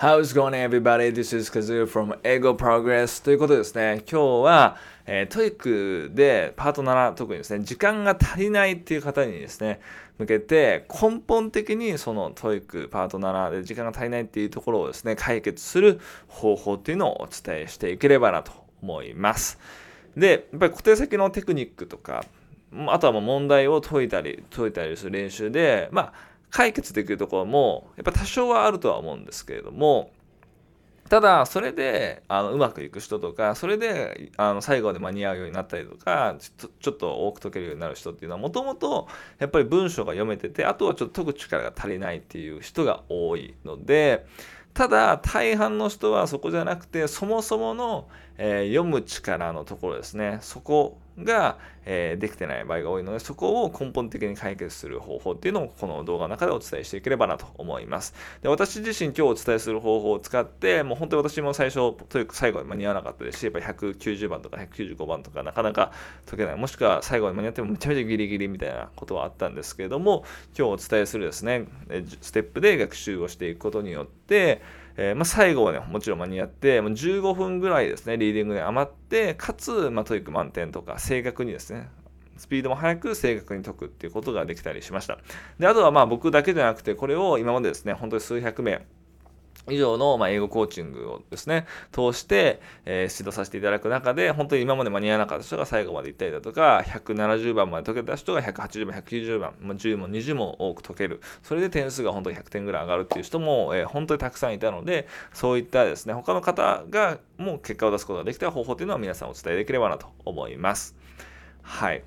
How's going everybody? This is Kazu from 英語 Progress ということですね、今日は、えー、 TOEIC でパート7特にですね、時間が足りないっていう方にですね、向けて根本的にその TOEIC パート7で時間が足りないっていうところをですね、解決する方法っていうのをお伝えしていければなと思います。で、やっぱり小手先のテクニックとか、あとはもう問題を解いたり、解いたりする練習で、まあ、解決できるところもやっぱ多少はあるとは思うんですけれどもただそれであのうまくいく人とかそれであの最後で間に合うようになったりとかちょっと多く解けるようになる人っていうのはもともとやっぱり文章が読めててあとはちょっと解く力が足りないっていう人が多いのでただ大半の人はそこじゃなくてそもそもの、えー、読む力のところですね。そこが、えー、できてない場合が多いので、そこを根本的に解決する方法っていうのをこの動画の中でお伝えしていければなと思います。で私自身今日お伝えする方法を使って、もう本当に私も最初、というか最後に間に合わなかったですし、やっぱり190番とか195番とかなかなか解けない、もしくは最後に間に合ってもめちゃめちゃギリギリみたいなことはあったんですけれども、今日お伝えするですね、ステップで学習をしていくことによって、えー、まあ、最後はね、もちろん間に合って、もう15分ぐらいですね、リーディングで余って、かつ、まあ、 TOEIC 満点とか、正確にですね、スピードも速く正確に解くっていうことができたりしました。で、あとはまあ僕だけじゃなくて、これを今までですね、本当に数百名、以上の、ま、英語コーチングをですね、通して、え、指導させていただく中で、本当に今まで間に合わなかった人が最後まで行ったりだとか、170番まで解けた人が180番、190番、ま、10も20も多く解ける。それで点数が本当に100点ぐらい上がるっていう人も、え、本当にたくさんいたので、そういったですね、他の方がもう結果を出すことができた方法というのは皆さんお伝えできればなと思います。はい。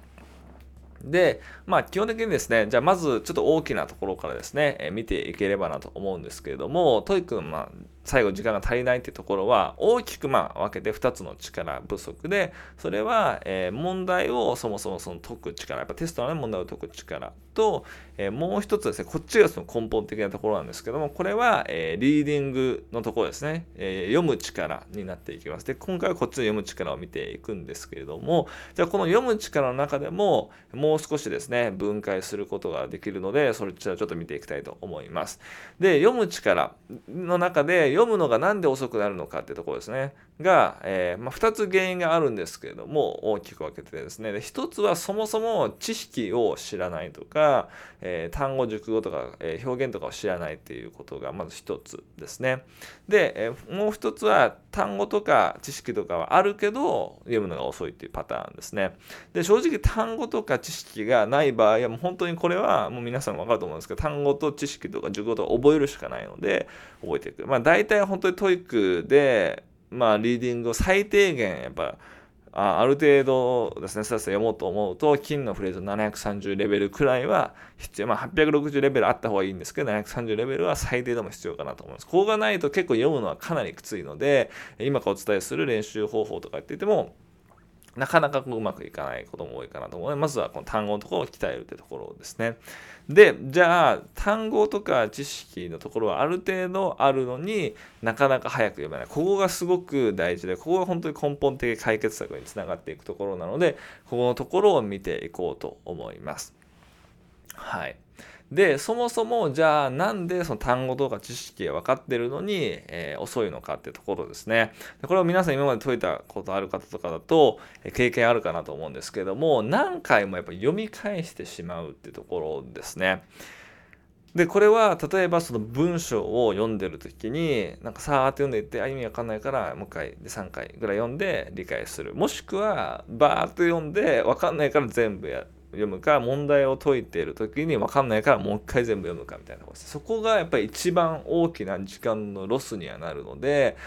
で、まあ基本的にですね、じゃあまずちょっと大きなところからですね、え、見ていければなと思うんですけれども、トイ君まあ最後時間が足りないってところは大きくまあ分けて2つの力不足でそれは、え、問題をそもそもその解く力やっぱテストの、問題を解く力と、え、もう一つですねこっちがその根本的なところなんですけどもこれは、えー、リーディングのところですね、え読む力になっていきます。で今回はこっちの読む力を見ていくんですけれどもじゃあこの読む力の中でももう少しですね分解することができるのでそれちらちょっと見ていきたいと思います。で読む力の中で読むのが何で遅くなるのかってところですね。が、えー、まあ、2つ原因があるんですけれども大きく分けてですね。で1つはそもそも知識を知らないとか、えー、単語熟語とか、えー、表現とかを知らないっていうことがまず1つですね。で、えもう1つは単語とか知識とかはあるけど読むのが遅いっていうパターンですね。で正直単語とか知識がない場合はもう本当にこれはもう皆さんも分かると思うんですけど単語と知識とか熟語とか覚えるしかないので覚えていく。まあ大体本当に TOEIC でまあ、リーディングを最低限、やっぱ、あある程度ですね、さっさ読もうと思うと、金のフレーズ730レベルくらいは必要。まあ、860レベルあった方がいいんですけど、730レベルは最低でも必要かなと思います。ここがないと結構読むのはかなりきついので、今からお伝えする練習方法とか言っていても、なかなかうまくいかないことも多いかなと思うので、まずはこの単語のところを鍛えるというところですね。で、じゃあ、単語とか知識のところはある程度あるのになかなか早く読めない。ここがすごく大事で、ここが本当に根本的解決策につながっていくところなので、ここのところを見ていこうと思います。はい。で、そもそもじゃあなんでその単語とか知識が分かってるのに、えー、遅いのかってところですね。これを皆さん今まで解いたことある方とかだと、え経験あるかなと思うんですけども、何回もやっぱ読み返してしまうってところですね。で、これは例えばその文章を読んでる時に、なんかさーって読んでいって、あ、意味わかんないからもう一回で3回ぐらい読んで理解する。もしくはバーっと読んでわかんないから全部やる。読むか問題を解いている時に分かんないからもう一回全部読むかみたいなことですそこがやっぱり一番大きな時間のロスにはなるので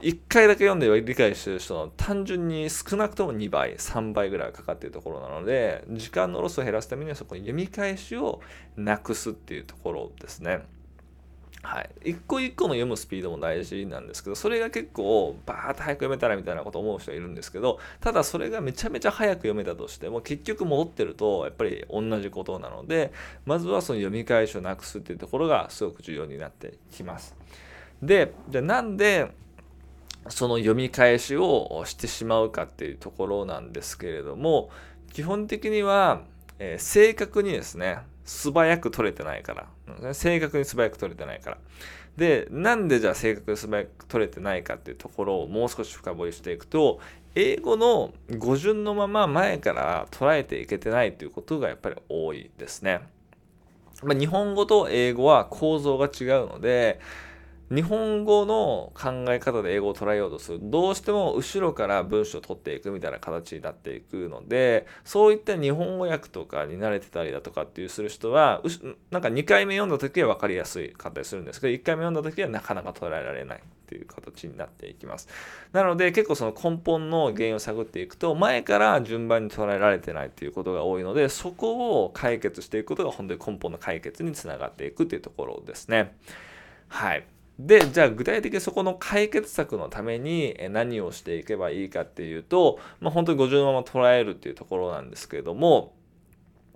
1回だけ読んで理解してる人の単純に少なくとも2倍3倍ぐらいかかっているところなので時間のロスを減らすためにはそこに読み返しをなくすっていうところですね。はい、一個一個の読むスピードも大事なんですけどそれが結構バーッと早く読めたらみたいなこと思う人いるんですけどただそれがめちゃめちゃ早く読めたとしても結局戻ってるとやっぱり同じことなのでまずはその読み返しをなくすっていうところがすごく重要になってきます。でじゃなんでその読み返しをしてしまうかっていうところなんですけれども基本的には、えー、正確にですね素早く取れてないから。正確に素早く取れてないから。で、なんでじゃあ正確に素早く取れてないかっていうところをもう少し深掘りしていくと、英語の語順のまま前から捉えていけてないということがやっぱり多いですね。まあ、日本語と英語は構造が違うので、日本語の考え方で英語を捉えようとする。どうしても後ろから文章を取っていくみたいな形になっていくのでそういった日本語訳とかに慣れてたりだとかっていうする人はなんか2回目読んだ時は分かりやすいかったりするんですけど1回目読んだ時はなかなか捉えられないっていう形になっていきます。なので結構その根本の原因を探っていくと前から順番に捉えられてないっていうことが多いのでそこを解決していくことが本当に根本の解決につながっていくっていうところですね。はい。で、じゃあ具体的にそこの解決策のために何をしていけばいいかっていうと、まあ、本当に50のまま捉えるっていうところなんですけれども、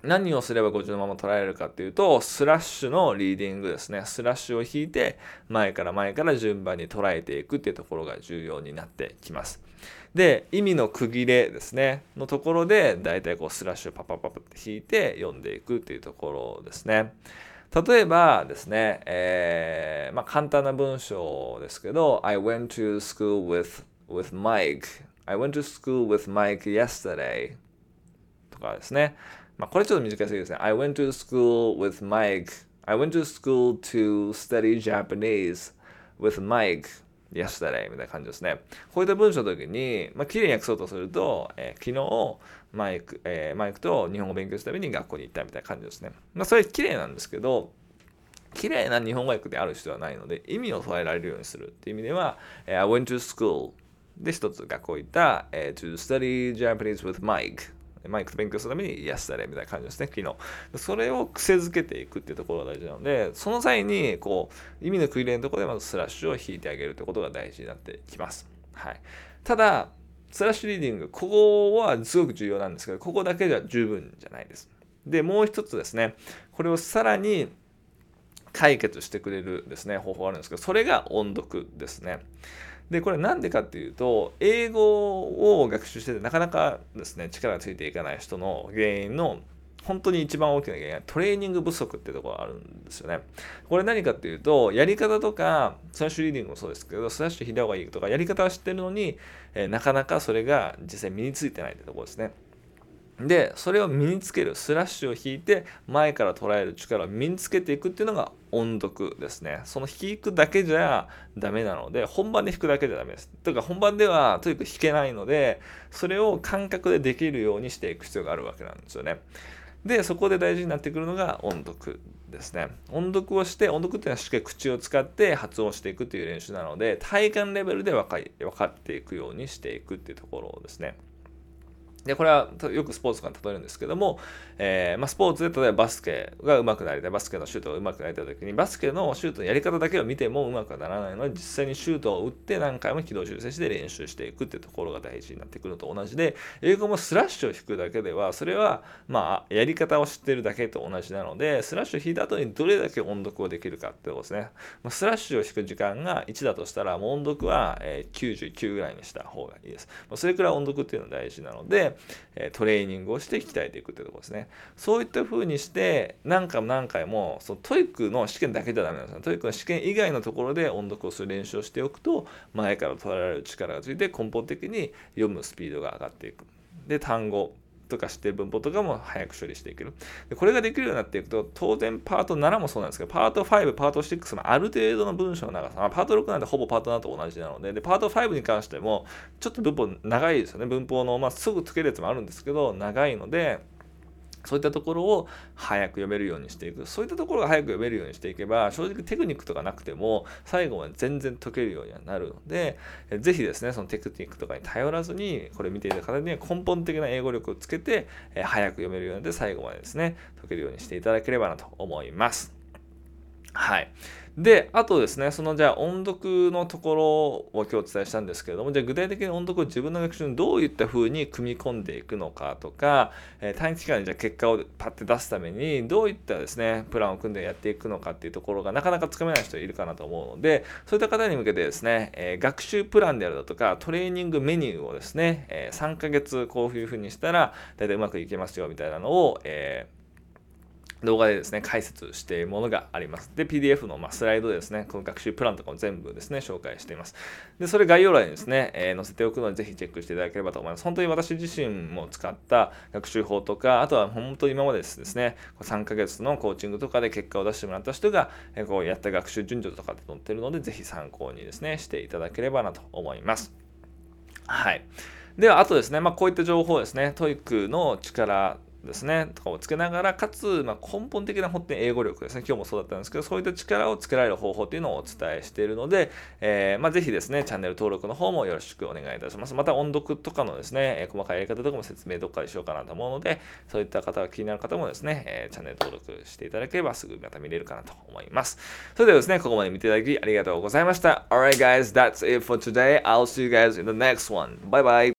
何をすれば50のまま捉えるかっていうと、スラッシュのリーディングですね。スラッシュを引いて、前から前から順番に捉えていくっていうところが重要になってきます。で、意味の区切れですね。のところで、だいたいこうスラッシュパパパパって引いて読んでいくっていうところですね。例えばですね、えー、まあ、簡単な文章ですけど、I went to school with, with Mike. I went to school with Mike yesterday. とかですね。まあ、これちょっと短すぎですね。I went to school with Mike. I went to school to study Japanese with Mike yesterday みたいな感じですね。こういった文章の時に、まあ、綺麗に訳そうとすると、えー、昨日、マイク、えー、マイクと日本語を勉強するために学校に行ったみたいな感じですね。まあ、それ綺麗なんですけど、綺麗な日本語訳である必要はないので、意味を捉えられるようにするっていう意味では、I went to school で一つ学校行った、えー、to study Japanese with Mike マイクと勉強するために yesterday みたいな感じですね、昨日。それを癖づけていくっていうところが大事なので、その際に、こう、意味の区切れのところでまずスラッシュを引いてあげるってことが大事になってきます。はい。ただ、スラッシュリーディング、ここはすごく重要なんですけど、ここだけじゃ十分じゃないです。で、もう一つですね、これをさらに解決してくれるですね、方法があるんですけど、それが音読ですね。で、これなんでかっていうと、英語を学習しててなかなかですね、力がついていかない人の原因の本当に一番大きな原因はトレーニング不足っていうところがあるんですよね。これ何かっていうと、やり方とか、スラッシュリーディングもそうですけど、スラッシュ引いた方がいいとか、やり方は知ってるのに、え、なかなかそれが実際身についてないってところですね。で、それを身につける、スラッシュを引いて、前から捉える力を身につけていくっていうのが音読ですね。その弾くだけじゃダメなので、本番で弾くだけじゃダメです。というか、本番ではとにかく弾けないので、それを感覚でできるようにしていく必要があるわけなんですよね。で、そこで大事になってくるのが音読ですね。音読をして、音読っていうのはしっかり口を使って発音していくっていう練習なので、体感レベルで分か分かっていくようにしていくっていうところですね。で、これはよくスポーツから例えるんですけども、えー、まあ、スポーツで例えばバスケが上手くなりたい、バスケのシュートが上手くなりたいときに、バスケのシュートのやり方だけを見ても上手くはならないので、実際にシュートを打って何回も軌道修正して練習していくっていうところが大事になってくると同じで、英語もスラッシュを引くだけでは、それは、まあ、やり方を知ってるだけと同じなので、スラッシュを引いた後にどれだけ音読をできるかってことですね。まあ、スラッシュを引く時間が1だとしたら、もう音読は、99ぐらいにした方がいいです。まあ、それくらい音読っていうのは大事なので、えトレーニングをして鍛えていくってところですね。そういった風にして何回も何回もその TOEIC の試験だけじゃダメなんですね。 TOEIC の試験以外のところで音読をする練習をしておくと前から捉えられる力がついて根本的に読むスピードが上がっていく。で単語とか知ってる文法とかも早く処理していける。でこれができるようになっていくと、当然パート7もそうなんですけど、パート5、パート6もある程度の文章の長さ、まあ、パート6なんてほぼパート7と同じなので、で、パート5に関しても、ちょっと文法長いですよね。文法の、まあ、すぐつけるやつもあるんですけど、長いので、そういったところを早く読めるようにしていく。そういったところが早く読めるようにしていけば、正直テクニックとかなくても、最後まで全然解けるようにはなるので、ぜひですね、そのテクニックとかに頼らずに、これ見ていた方には根本的な英語力をつけて、早く読めるようになって、最後までですね、解けるようにしていただければなと思います。はい。で、あとですね、そのじゃあ音読のところを今日お伝えしたんですけれども、じゃあ具体的に音読を自分の学習にどういった風に組み込んでいくのかとか、えー、短期間にじゃあ結果をパッて出すためにどういったですね、プランを組んでやっていくのかっていうところがなかなかつかめない人いるかなと思うので、そういった方に向けてですね、えー、学習プランであるだとか、トレーニングメニューをですね、えー、3ヶ月こういう風にしたら大体うまくいけますよみたいなのを、えー動画でですね、解説しているものがあります。で、PDF のまスライドでですね、この学習プランとかも全部ですね、紹介しています。で、それ概要欄にですね、えー、載せておくので、ぜひチェックしていただければと思います。本当に私自身も使った学習法とか、あとは本当に今までですね、3ヶ月のコーチングとかで結果を出してもらった人が、えこうやった学習順序とかで載ってるので、ぜひ参考にですね、していただければなと思います。はい。では、あとですね、まあ、こういった情報ですね、 TOEIC の力ですね、とかをつけながら、かつ、ま、根本的な本当に英語力ですね、今日もそうだったんですけど、そういった力をつけられる方法というのをお伝えしているので、えー、まあ、ぜひですね、チャンネル登録の方もよろしくお願いいたします。また、音読とかのですね、え細かいやり方とかも説明どっかでしようかなと思うので、そういった方が気になる方もですね、え、チャンネル登録していただければすぐまた見れるかなと思います。それではですね、ここまで見ていただきありがとうございました。Alright guys, that's it for today. I'll see you guys in the next one. Bye bye!